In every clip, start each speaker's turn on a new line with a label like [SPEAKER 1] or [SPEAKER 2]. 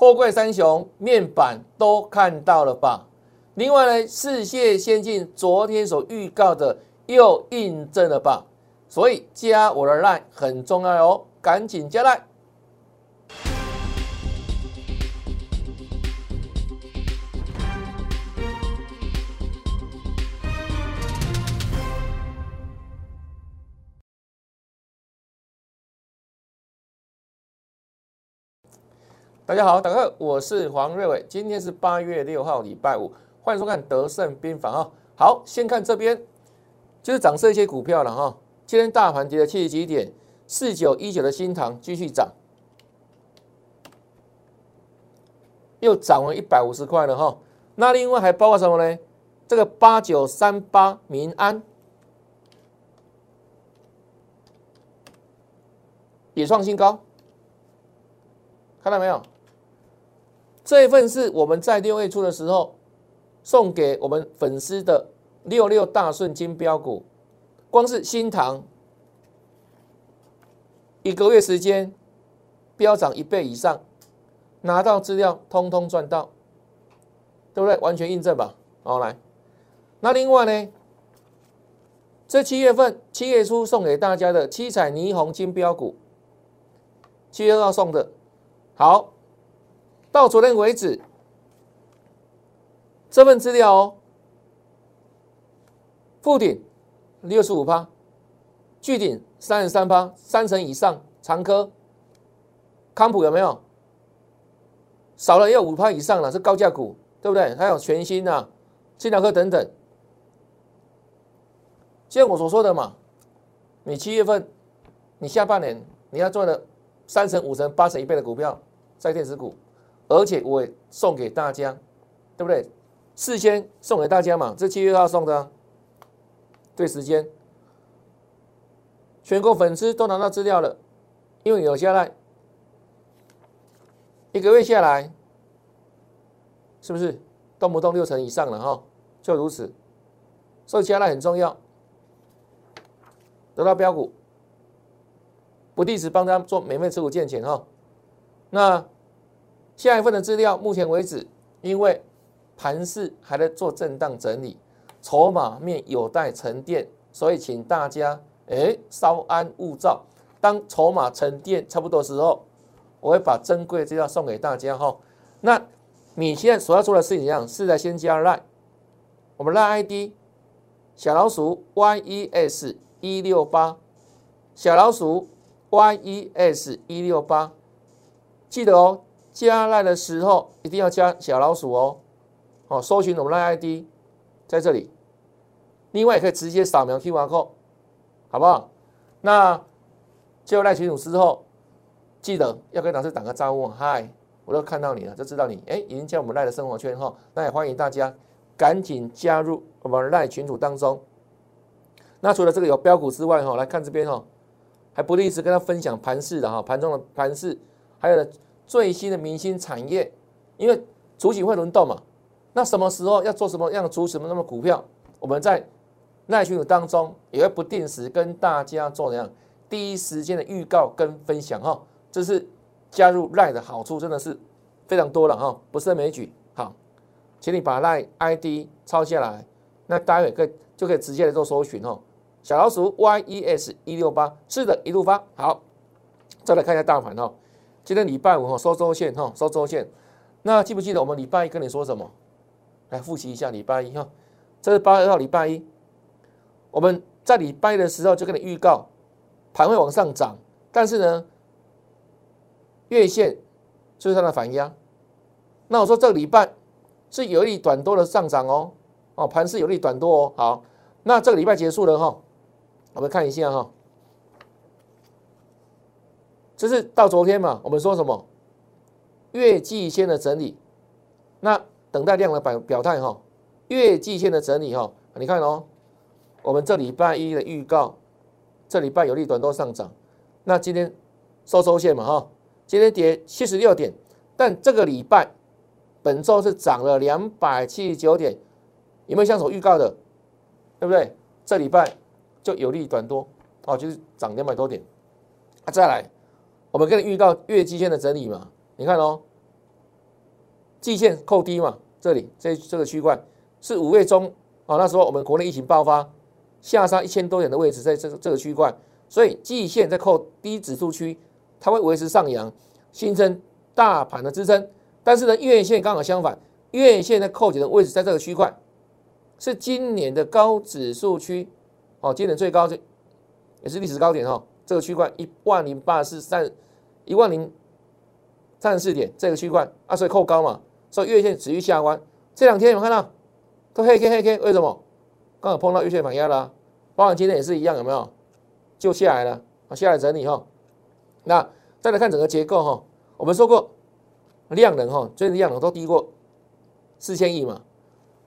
[SPEAKER 1] 货柜三雄面板都看到了吧？另外呢，世界先进昨天所预告的又印证了吧？所以加我的 line 很重要哦，赶紧加 line。大家好，大家好，我是黄瑞伟，今天是八月六号，礼拜五，欢迎收看德胜兵法啊。好，先看这边，就是涨势一些股票了哈。今天大盘跌了七十几点，四九一九的新塘继续涨，又涨了一百五十块了哈。那另外还包括什么呢？这个八九三八民安也创新高，看到没有？这一份是我们在六月初的时候送给我们粉丝的六六大顺金标股，光是新塘一个月时间飙涨一倍以上，拿到资料通通赚到，对不对？完全印证吧。好，来，那另外呢，这七月份七月初送给大家的七彩霓虹金标股，七月二号送的，好。到昨天为止，这份资料哦，附顶六十五趴，巨顶三十三趴，三成以上，长科、康普有没有？少了也有五趴以上了，是高价股，对不对？还有全新的金条科等等。就像我所说的嘛，你七月份，你下半年你要赚的三成、五成、八成、一倍的股票，在电子股。而且我也送给大家，对不对？事先送给大家嘛，这七月号送的，对时间，全国粉丝都拿到资料了，因为有下来一个月下来，是不是动不动六成以上了哈？就如此，所以下来很重要，得到标股，不定时帮他做免费持股建钱哈，那。下一份的资料，目前为止，因为盘势还在做震荡整理，筹码面有待沉淀，所以请大家哎稍安勿躁。当筹码沉淀差不多的时候，我会把珍贵的资料送给大家哈。那你现在所要做的事情一样，是在先加 line，我们 line ID 小老鼠 yes 一六八，小老鼠 yes 一六八，记得哦。加赖的时候一定要加小老鼠哦，哦，搜寻我们赖 ID 在这里，另外也可以直接扫描 QR code，好不好？那加入赖群组之后，记得要跟老师打个招呼，嗨，我都看到你了，就知道你哎已经加我们赖的生活圈哈，那也欢迎大家赶紧加入我们赖群组当中。那除了这个有标股之外哈，来看这边哈，还不一直跟他分享盘势的哈，盘中的盘势，还有呢。最新的明星产业，因为主体会轮动嘛，那什么时候要做什么样的主什么那么股票，我们在耐群组当中也会不定时跟大家做怎样第一时间的预告跟分享哈，这是加入赖的好处，真的是非常多了哈，不胜枚举。好，请你把赖 ID 抄下来，那待会可以就可以直接来做搜寻哦。小老鼠 YES 一六八，是的，一路发好，再来看一下大盘哦。今天礼拜五哈收周线哈收周线，那记不记得我们礼拜一跟你说什么？来复习一下礼拜一哈，这是八月二号礼拜一，我们在礼拜一的时候就跟你预告盘会往上涨，但是呢月线就是它的反压。那我说这个礼拜是有利短多的上涨哦，哦盘是有利短多哦。好，那这个礼拜结束了哈，我们看一下哈。这是到昨天嘛？我们说什么月季线的整理，那等待量的表表态哈。月季线的整理哈，你看哦，我们这礼拜一的预告，这礼拜有利短多上涨，那今天收收线嘛哈，今天跌七十六点，但这个礼拜本周是涨了两百七十九点，有没有像所预告的？对不对？这礼拜就有利短多哦，就是涨两百多点啊，再来。我们跟你预告月季线的整理嘛？你看哦，季线扣低嘛，这里这这个区块是五月中啊，那时候我们国内疫情爆发，下杀一千多点的位置，在这这个区块，所以季线在扣低指数区，它会维持上扬，形成大盘的支撑。但是呢，月线刚好相反，月线在扣紧的位置在这个区块，是今年的高指数区哦，今年最高这也是历史高点哈，这个区块一万零八十三一万零三十四点，这个区块啊，所以扣高嘛。所以月线持续下弯，这两天有看到都黑 K 黑 K，为什么？刚好碰到月线反压了，包含今天也是一样，有没有？就下来了，啊，下来整理哈。那再来看整个结构哈，我们说过量能哈，最近量能都低过四千亿嘛。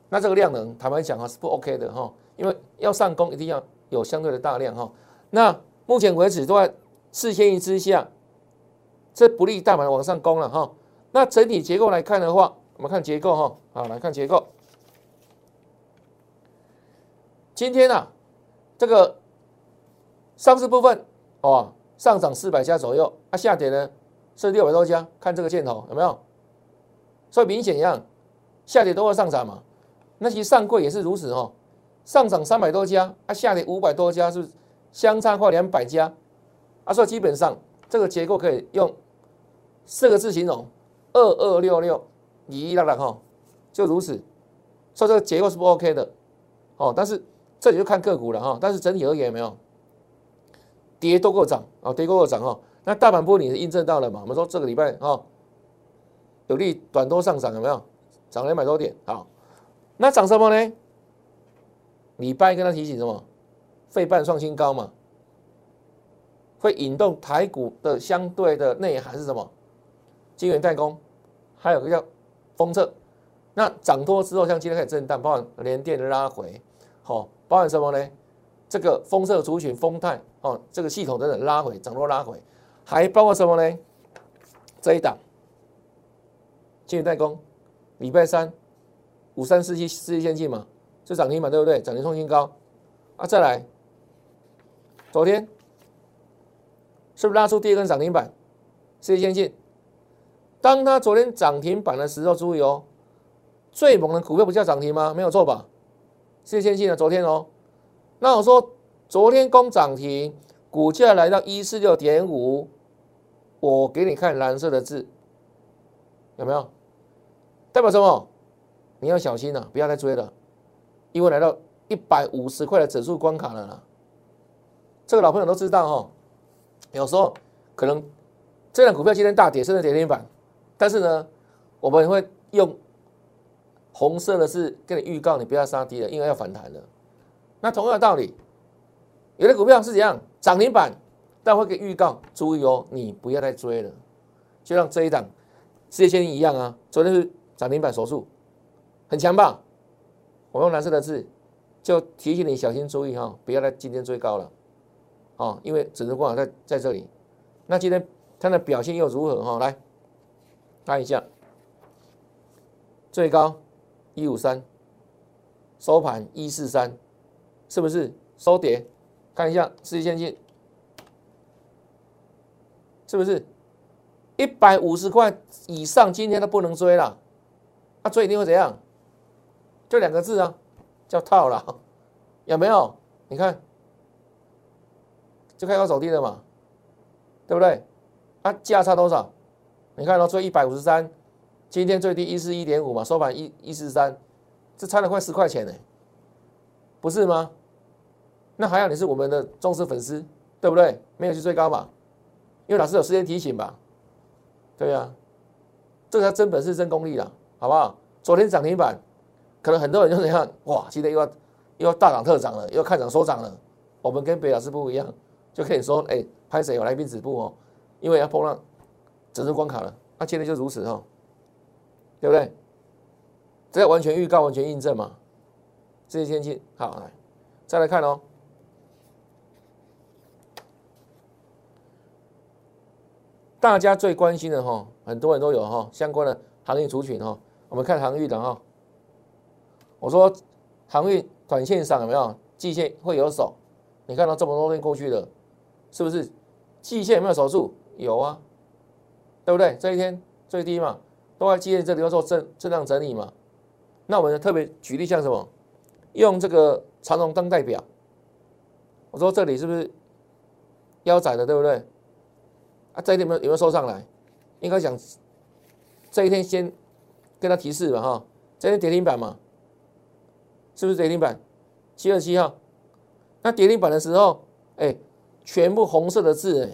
[SPEAKER 1] 那这个量能坦白讲啊是不 OK 的哈，因为要上攻一定要有相对的大量哈。那目前为止都在四千亿之下，这不利大盘往上攻了哈。那整体结构来看的话，我们看结构哈，好来看结构。今天啊，这个上市部分哦上涨四百家左右，啊下跌呢是六百多家，看这个箭头有没有？所以明显一样，下跌都会上涨嘛。那其实上柜也是如此哦，上涨三百多家，啊下跌五百多家，是不是相差快两百家，啊所以基本上这个结构可以用四个字形容。二二六六，一一浪浪哈，就如此，所以这个结构是不 OK 的，哦，但是这里就看个股了哈，但是整体而言没有跌多过涨啊，跌多过涨哈，那大盘波你是印证到了嘛？我们说这个礼拜哈有利短多上涨有没有？涨两百多点好，那涨什么呢？礼拜跟他提醒什么？费半创新高嘛，会引动台股的相对的内涵是什么？晶圆代工，还有个叫封测，那涨多之后，像今天开始震荡，包含连电的拉回，好，包含什么呢？这个封测族群、封泰哦，这个系统等等拉回，涨多拉回，还包括什么呢？这一档晶圆代工，礼拜三五三四七四一先进嘛，是涨停板对不对？涨停创新高啊！再来，昨天是不是拉出第二根涨停板？四一先进。当它昨天涨停板的时候，注意哦，最猛的股票不叫涨停吗？没有错吧？谢先进的昨天哦，那我说昨天攻涨停，股价来到一四六点五，我给你看蓝色的字，有没有？代表什么？你要小心了，不要再追了，因为来到一百五十块的整数关卡了啦。这个老朋友都知道哈，有时候可能这辆股票今天大跌，甚至跌停板。但是呢，我们会用红色的是跟你预告，你不要杀低了，因为要反弹了。那同样的道理，有的股票是怎样涨停板，但会给预告，注意哦，你不要再追了。就像这一档世界先进一样啊，昨天是涨停板手术，很强吧？我用蓝色的字，就提醒你小心注意哈，不要在今天追高了，哦，因为整个光在在这里。那今天它的表现又如何哈？来。看一下，最高一五三，收盘一四三，是不是收跌？看一下世界先进，是不是一百五十块以上？今天都不能追了，那追一定会怎样？就两个字啊，叫套了，有没有？你看，就开高走低了嘛，对不对？啊，价差多少？你看到最一百五十三，今天最低一四一点五嘛，收盘一一四三，这差了快十块钱呢，不是吗？那还好你是我们的忠实粉丝，对不对？没有去追高嘛，因为老师有时间提醒吧，对呀，这才真本事真功力了，好不好？昨天涨停板，可能很多人就怎样，哇，今天又要又要大涨特涨了，又要看涨收涨了。我们跟北老师不一样，就可以说，哎，拍谁有来宾止步哦，因为要碰到。整数关卡了，那今天就如此哦，对不对？这完全预告，完全印证嘛。这些天气好，来再来看哦。大家最关心的哈，很多人都有哈相关的航运族群哈。我们看航运的哈，我说航运短线上有没有季线会有手？你看到这么多天过去了，是不是季线有没有守住？有啊。对不对？这一天最低嘛，都在季线这里要做震震荡整理嘛。那我们特别举例像什么，用这个长龙当代表，我说这里是不是腰斩的，对不对？啊，这一天有没有有没有收上来？应该讲这一天先跟他提示吧哈，这天跌停板嘛，是不是跌停板？七二七号，那跌停板的时候，哎，全部红色的字，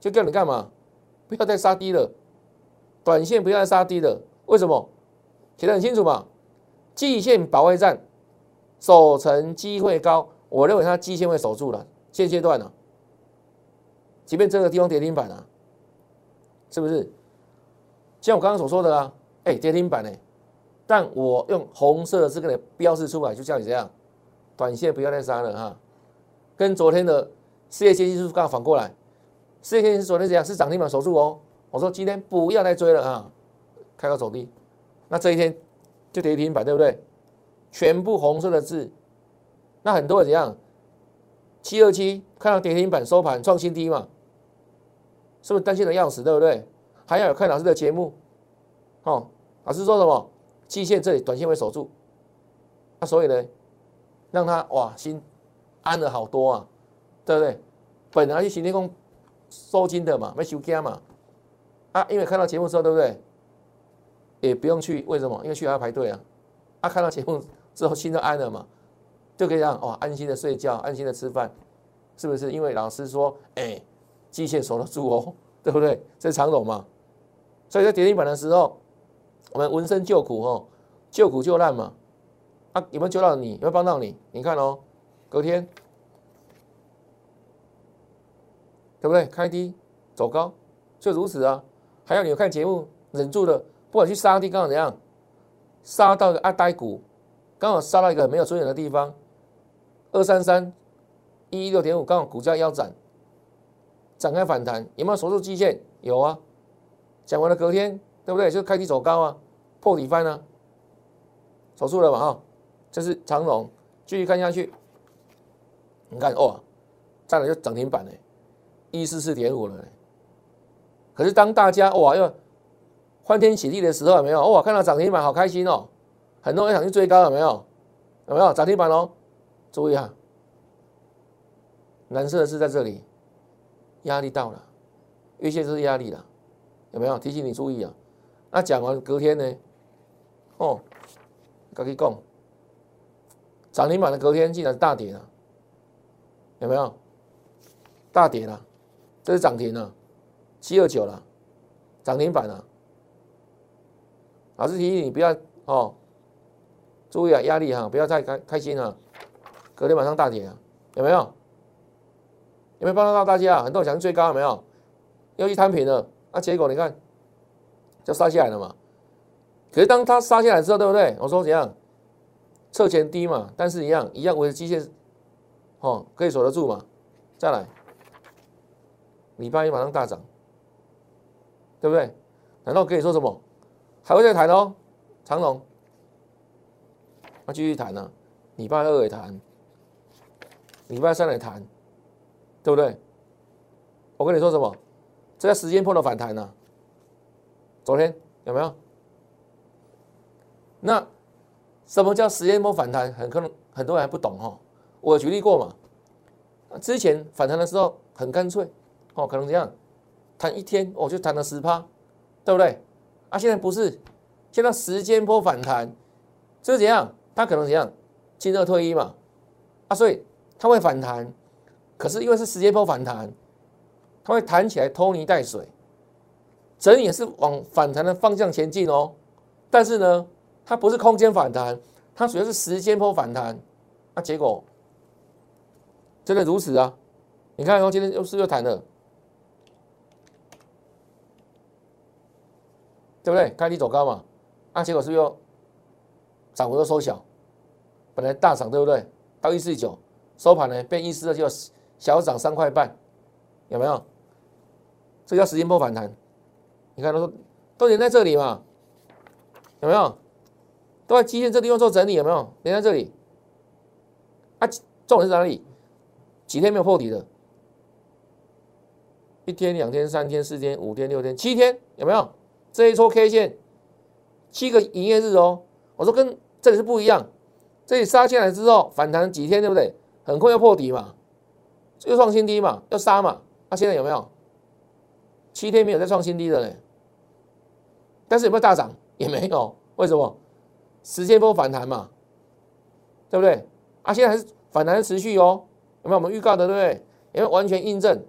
[SPEAKER 1] 就叫你干嘛？不要再杀低了，短线不要再杀低了。为什么？写得很清楚嘛，季线保卫战，守成机会高。我认为它季线会守住了，现阶段呢，即便这个地方跌停板啊，是不是？像我刚刚所说的啊，哎，跌停板呢，但我用红色的字给你标示出来，就叫你这样，短线不要再杀了哈。跟昨天的事业经济指数刚好反过来，事业经济指数昨天怎样？是涨停板守住哦。我说今天不要再追了啊，开高走低。那这一天就跌停板，对不对？全部红色的字，那很多人怎样？七二七看到跌停板收盘创新低嘛，是不是担心的要死，对不对？还要有看老师的节目，哦，老师说什么？季线这里短线会守住，那所以呢，让他哇心安了好多啊，对不对？本来是行天宫收金的嘛，没收惊嘛，啊，因为看到节目之后，对不对？也不用去，为什么？因为去还要排队啊！啊看到节目之后心就安了嘛，就可以让哦安心的睡觉，安心的吃饭，是不是？因为老师说，哎，机械守得住哦，对不对？这是常懂嘛。所以在跌停板的时候，我们闻声救苦哦，救苦救难嘛。啊，有没有救到你？有没有帮到你？你看哦，隔天，对不对？开低走高，就如此啊。还有你有看节目，忍住了。不管去杀低，刚好怎样？杀到个阿呆股，刚好杀到一个没有尊严的地方。二三三一一六点五，刚好股价腰斩，展开反弹，有没有守住基线？有啊。讲完了，隔天对不对？就开低走高啊，破底翻啊，守住了嘛？哈，这是长龙，继续看下去。你看哦，再来就涨停板嘞，一四四点五了。可是当大家哇要。欢天喜地的时候有没有？哇，看到涨停板好开心哦！很多人想去追高有没有？有没有涨停板哦？注意啊，蓝色的是在这里，压力到了，月线是压力了，有没有？提醒你注意啊！那讲完隔天呢？哦，赶紧讲，涨停板的隔天竟然大跌了，有没有？大跌了，这是涨停了，七二九了，涨停板了。老师提醒你不要哦，注意啊，压力哈，不要太开开心啊。隔天晚上大跌啊，有没有？有没有帮到到大家？很多人想追高，有没有？又去摊平了，那结果你看，就杀下来了嘛。可是当它杀下来之后，对不对？我说怎样？侧前低嘛，但是一样一样维持机械，哦，可以守得住嘛。再来，礼拜一马上大涨，对不对？难道可以说什么？还会再谈哦，长龙，那继续谈呢？礼拜二也谈，礼拜三也谈，对不对？我跟你说什么？这叫时间破的反弹呢？昨天有没有？那什么叫时间波反弹？很可能很多人还不懂哈。我举例过嘛，之前反弹的时候很干脆哦，可能怎样，弹一天我就弹了十趴，对不对？啊，现在不是，现在时间波反弹，这是怎样？它可能怎样？进二退一嘛，啊，所以它会反弹，可是因为是时间波反弹，它会弹起来拖泥带水，整也是往反弹的方向前进哦。但是呢，它不是空间反弹，它主要是时间波反弹。那结果真的如此啊？你看，哦，今天又是又弹了。对不对？开低走高嘛，那结果是不是又涨幅又缩小？本来大涨对不对？到一四九收盘呢，变一四二就小涨三块半，有没有？这叫时间波反弹。你看，都说都连在这里嘛，有没有？都在基线这地方做整理，有没有？连在这里。啊，重点是哪里？几天没有破底的？一天、两天、三天、四天、五天、六天、七天，有没有？这一撮 K 线七个营业日哦，我说跟这里是不一样，这里杀进来之后反弹几天，对不对？很快要破底嘛，又创新低嘛，要杀嘛，那现在有没有？七天没有再创新低的嘞，但是有没有大涨？也没有，为什么？时间波反弹嘛，对不对？啊，现在还是反弹持续哦，有没有我们预告的，对不对？有没有完全印证？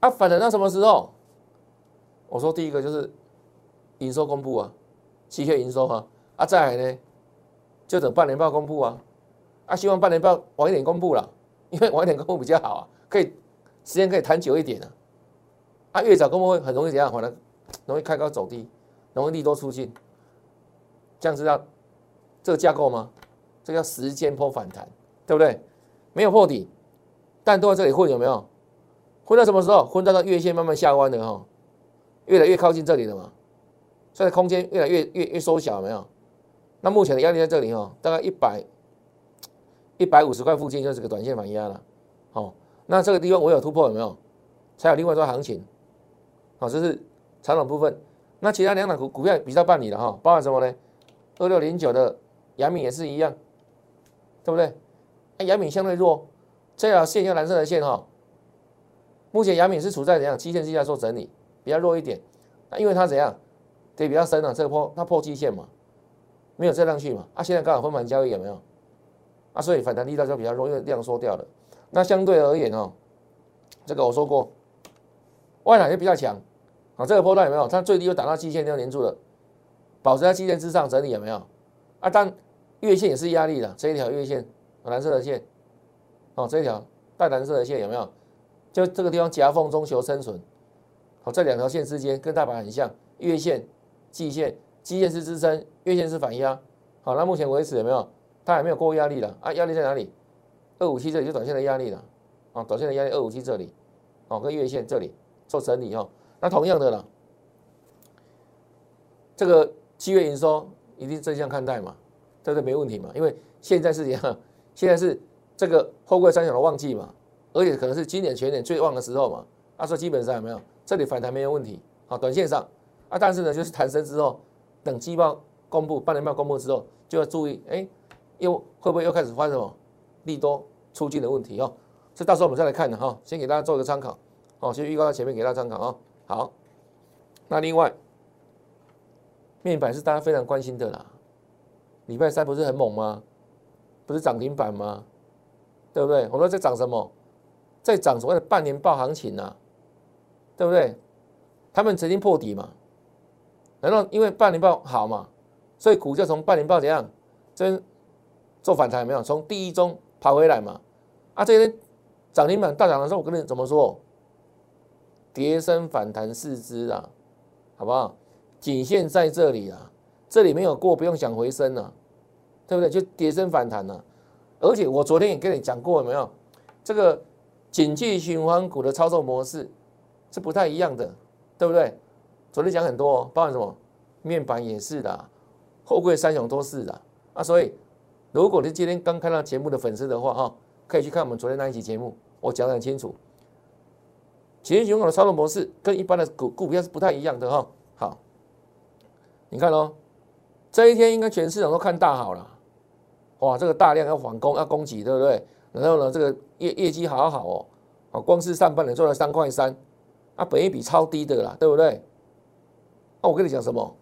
[SPEAKER 1] 啊，反弹到什么时候？我说第一个就是营收公布啊，七月营收哈，啊，再来呢，就等半年报公布啊，啊，希望半年报晚一点公布了，因为晚一点公布比较好啊，可以时间可以谈久一点啊，啊，越早公布会很容易怎样？反而 容易开高走低，容易利多出尽，这样知道这个架构吗？这叫时间波反弹，对不对？没有破底，但都在这里混，有没有？混到什么时候？混到到月线慢慢下弯的哈，越来越靠近这里了嘛，所以空间越来越越越缩小，没有？那目前的压力在这里哈，大概一百一百五十块附近就是个短线反压了，好，那这个地方我有突破有没有？才有另外一段行情，好，这是长短部分。那其他两档股股票比较办理的哈，包含什么呢？二六零九的阳明也是一样，对不对？哎，阳明相对弱，这条线叫蓝色的线哈。目前阳明是处在怎样？基线之下做整理，比较弱一点。那因为它怎样？跌比较深了，这个破它破基线嘛，没有再上去嘛。啊，现在刚好分盘交易有没有？啊，所以反弹力道就比较弱，因为量缩掉了。那相对而言哦，这个我说过，外海就比较强。啊，这个波段有没有？它最低又打到基线，又连住了，保持在基线之上整理有没有？啊，但月线也是压力的，这一条月线。蓝色的线，哦，这一条带蓝色的线有没有？就这个地方夹缝中求生存，好，这两条线之间跟大盘很像，月线、季线，季线是支撑，月线是反压。好，那目前为止有没有？它还没有过压力了啊？压力在哪里？二五七这里就短线的压力了，啊，短线的压力二五七这里，哦，跟月线这里做整理哦。那同样的了，这个七月营收一定正向看待嘛，对不对？没问题嘛，因为现在是怎样？现在是这个后贵三小的旺季嘛，而且可能是今年全年最旺的时候嘛。他说基本上有没有这里反弹没有问题，好，短线上啊，但是呢就是弹升之后，等季报公布、半年报公布之后，就要注意，哎，又会不会又开始发生什么利多出尽的问题哦？这到时候我们再来看的哈，先给大家做一个参考，哦，先预告在前面给大家参考啊。好，那另外面板是大家非常关心的啦，礼拜三不是很猛吗？不是涨停板吗？对不对？我说在涨什么？在涨所谓的半年报行情啊，对不对？他们曾经破底嘛？难道因为半年报好嘛？所以股价从半年报怎样？这做反弹没有？从第一中跑回来嘛？啊，这些涨停板大涨的时候，我跟你怎么说？跌升反弹四肢啊，好不好？颈线在这里啊，这里没有过，不用想回升了。对不对？就跌升反弹了，而且我昨天也跟你讲过，有没有？这个景气循环股的操作模式是不太一样的，对不对？昨天讲很多，包含什么？面板也是的，后贵三雄都是的啊。所以，如果你今天刚看到节目的粉丝的话，哈，可以去看我们昨天那一期节目，我讲得很清楚。景气循环的操作模式跟一般的股股票是不太一样的哈。好，你看哦，这一天应该全市场都看大好了。哇，这个大量要反攻要攻击，对不对？然后呢，这个业业绩好好哦，啊，光是上半年做了三块三，啊，本益比超低的啦，对不对？那我跟你讲什么？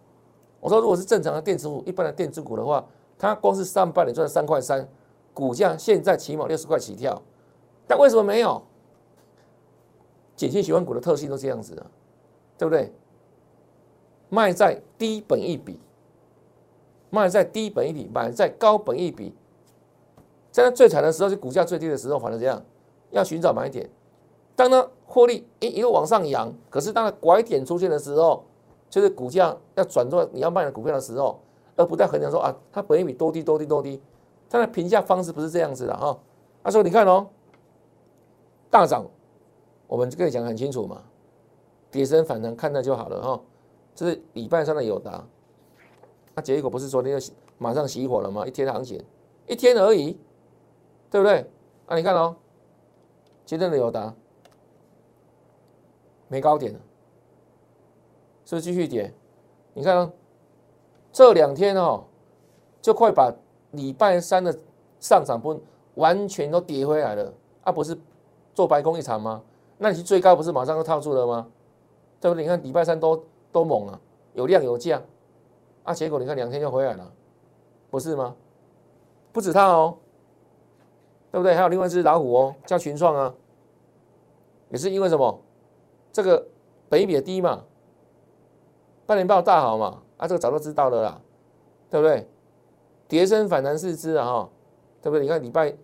[SPEAKER 1] 我说如果是正常的电子股，一般的电子股的话，它光是上半年赚三块三，股价现在起码六十块起跳，但为什么没有？碱性循环股的特性都这样子的，对不对？卖在低本益比。卖在低本一比，买在高本一比，在它最惨的时候，就股价最低的时候，反正这样要寻找买点。当它获利一一路往上扬，可是当它拐点出现的时候，就是股价要转做你要卖的股票的时候，而不再衡量说啊，它本一比多低多低多低，它的评价方式不是这样子的哈。他说你看哦，大涨，我们就跟你讲很清楚嘛，跌升反弹看那就好了哈。这是礼拜三的友达。那结果不是昨天就马上熄火了吗？一天行情，一天而已，对不对？那你看哦，今天的友达没高点了，是不是继续跌？你看哦，这两天哦，就快把礼拜三的上涨不完全都跌回来了啊！不是做白工一场吗？那你去最高不是马上就套住了吗？对不对？你看礼拜三都都猛啊，有量有价啊，结果你看两天就回来了，不是吗？不止它哦，对不对？还有另外一只老虎哦，叫群创啊，也是因为什么？这个北比低嘛。半年报大好嘛？啊，这个早就知道了啦，对不对？跌升反弹四支啊，哈，对不对？你看礼拜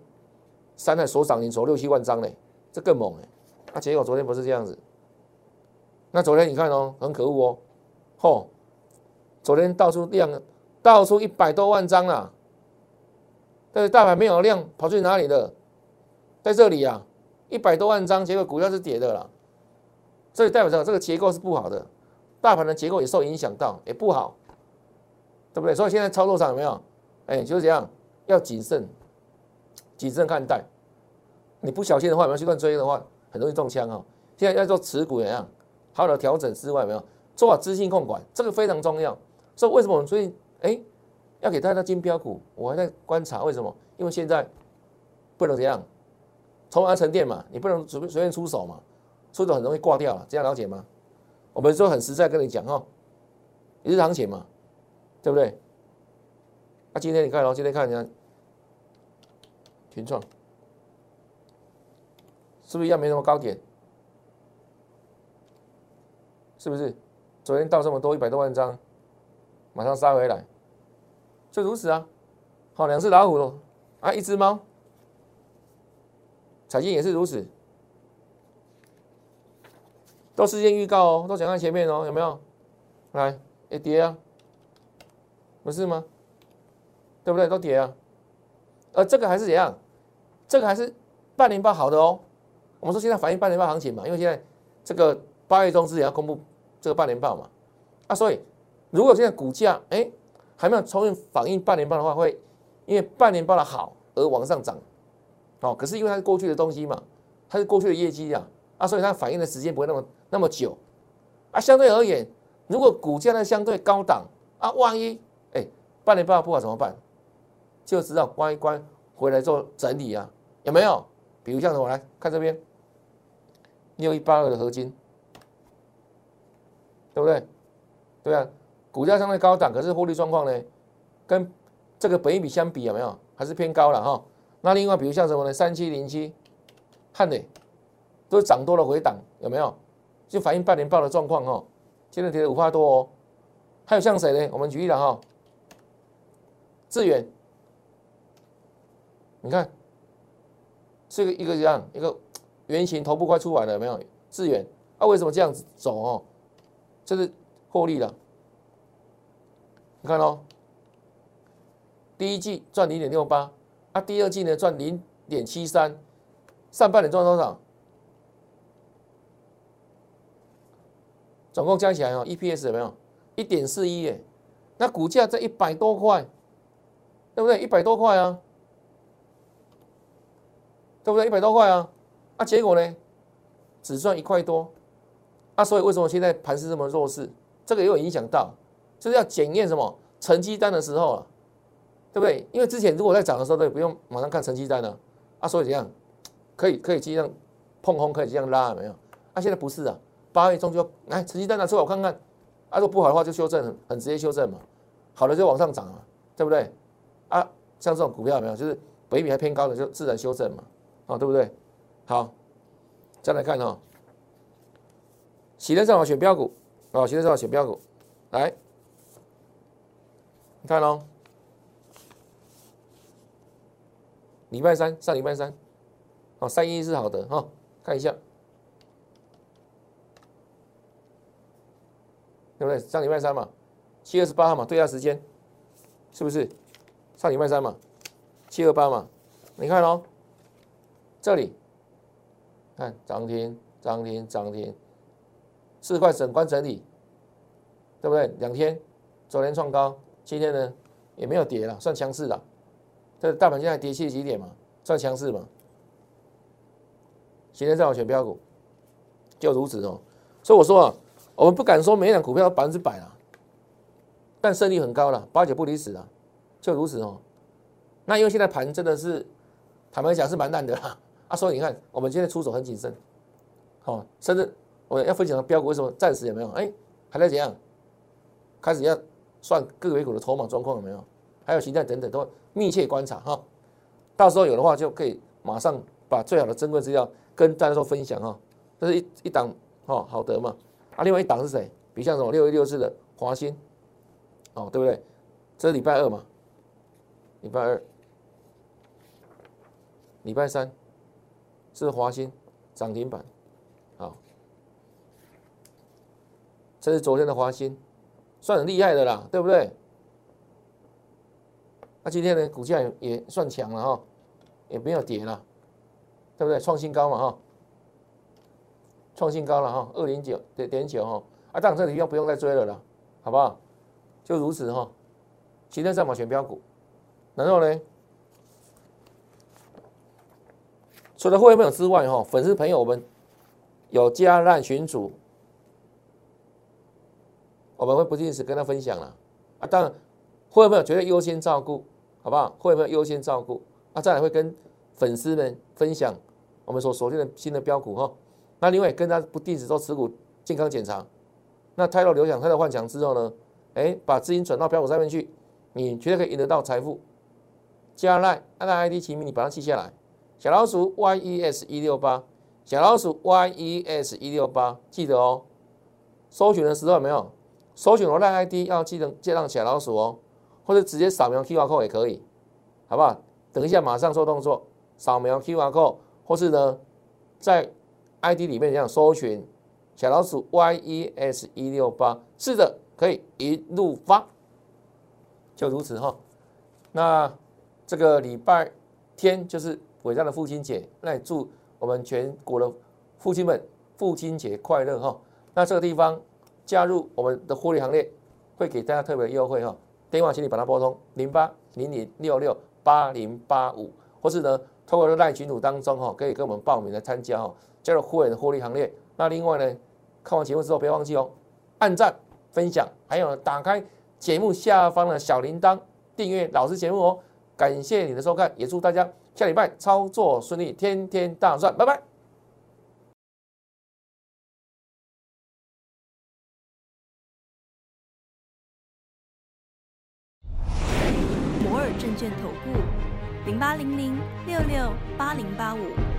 [SPEAKER 1] 三的所涨停锁六七万张嘞，这更猛嘞。啊，结果昨天不是这样子。那昨天你看哦，很可恶哦，嚯，昨天到处量，到处一百多万张啊。但是大盘没有量，跑去哪里了？在这里啊，一百多万张，结果股票是跌的啦。这以代表着这个结构是不好的。大盘的结构也受影响到，也不好，对不对？所以现在操作上有没有？哎，就是这样，要谨慎，谨慎看待。你不小心的话，有没有去乱追的话，很容易中枪哦。现在要做持股怎样？好的调整之外，没有做好资金控管？这个非常重要。所以为什么我们最近哎要给大家金标股？我还在观察为什么？因为现在不能这样，筹码沉淀嘛，你不能随便随便出手嘛，出手很容易挂掉了。这样了解吗？我们说很实在跟你讲哈，一日行情嘛，对不对？那今天你看哦，今天看一下群创，是不是一样没什么高点？是不是？昨天到这么多一百多万张，马上杀回来，就如此啊。好，两只老虎喽，啊，一只猫，彩金也是如此。都事先预告哦，都讲在前面哦，有没有？来，也跌啊，不是吗？对不对？都跌啊，呃，这个还是怎样？这个还是半年报好的哦。我们说现在反映半年报行情嘛，因为现在这个八月中之前要公布这个半年报嘛，啊，所以如果现在股价哎还没有充分反映半年报的话，会因为半年报的好而往上涨，哦，可是因为它是过去的东西嘛，它是过去的业绩啊，啊，所以它反映的时间不会那么。那么久啊，相对而言，如果股价呢相对高档啊，万一哎半年报不好怎么办？就知道关一关回来做整理啊，有没有？比如像什么来看这边六一八二的合金，对不对？对啊，股价相对高档，可是获利状况呢，跟这个本一比相比有没有？还是偏高了哈。那另外比如像什么呢？三七零七汉磊都涨多了回档，有没有？就反映半年报的状况哦，今天跌了五块多哦。还有像谁呢？我们举例了哈，智远，你看，这个一个这样一个圆形头部快出来了，有没有？智远，啊，为什么这样子走哦？这是获利了，你看哦，第一季赚零点六八，啊，第二季呢赚零点七三，上半年赚多少？总共加起来哦，EPS 有没有一点四一耶？那股价在一百多块，对不对？一百多块啊，对不对？一百多块啊，啊，结果呢，只赚一块多，啊，所以为什么现在盘势这么弱势？这个也有影响到，就是要检验什么成绩单的时候啊，对不对？因为之前如果在涨的时候，都不用马上看成绩单了，啊，所以怎样可以可以这样碰空，可以这样拉，没有？啊，现在不是啊。八月中就来成绩单拿出来我看看，啊，如果不好的话就修正，很直接修正嘛。好的就往上涨嘛，对不对？啊，像这种股票有没有？就是北比还偏高的就自然修正嘛，啊，对不对？好，再来看哈，喜乐上好选标股，啊，喜乐上好选标股，来，你看喽，礼拜三上礼拜三，哦，三一是好的哈，看一下。对不对？上礼拜三嘛，七月二十八号嘛，对下时间，是不是？上礼拜三嘛，七二八嘛，你看哦，这里，看涨停，涨停，涨停，四块整关整理，对不对？两天，昨天创高，今天呢也没有跌了，算强势了。这大盘现在跌七几点嘛，算强势嘛。今天正好选标股，就如此哦。所以我说啊。我们不敢说每一档股票百分之百了，但胜率很高了，八九不离十啊，就如此哦。那因为现在盘真的是坦白讲是蛮烂的啦，啊，所以你看我们今天出手很谨慎，好，甚至我要分享的标股为什么暂时有没有？哎，还在怎样？开始要算各个股的筹码状况有没有？还有形态等等都密切观察哈，到时候有的话就可以马上把最好的珍贵资料跟大家做分享哈。这是一一档哦，好得嘛。啊，另外一档是谁？比像什么六一六四的华兴，哦，对不对？这是礼拜二嘛，礼拜二，礼拜三是华兴涨停板，好，这是昨天的华兴，算很厉害的啦，对不对？那今天呢，股价也算强了哈，也没有跌了，对不对？创新高嘛哈，创新高了哈，二零九点点九哈，啊，当然这里要不用再追了啦，好不好？就如此哈，今天上马选标股，然后呢，除了会员朋友之外哈，粉丝朋友我们有加让群主，我们会不定时跟他分享了，啊，当然。会员朋友绝对优先照顾，好不好？会员朋友优先照顾？那再来会跟粉丝们分享我们所锁定的新的标股哈。那另外跟他不定时做持股健康检查。那泰到流想、泰到幻想之后呢？哎，把资金转到标股上面去，你绝对可以赢得到财富。加赖按照 ID 齐名，你把它记下来。小老鼠 YES 一六八，小老鼠 YES 一六八，记得哦。搜寻的时候有没有？搜寻我赖 ID 要记得接上小老鼠哦。或者直接扫描 QR code 也可以，好不好？等一下马上做动作，扫描 QR code，或是呢，在 ID 里面这样搜寻小老鼠 YES 一六八，是的，可以一路发，就如此哈。那这个礼拜天就是伟大的父亲节，那也祝我们全国的父亲们父亲节快乐哈。那这个地方加入我们的获利行列，会给大家特别优惠哈。电话，请你把它拨通零八零零六六八零八五，或是呢，透过赖群组当中哈，可以跟我们报名来参加哈，加入会员的获利行列。那另外呢，看完节目之后不要忘记哦，按赞、分享，还有打开节目下方的小铃铛，订阅老师节目哦。感谢你的收看，也祝大家下礼拜操作顺利，天天大赚，拜拜。
[SPEAKER 2] 证券投顾零八零零六六八零八五。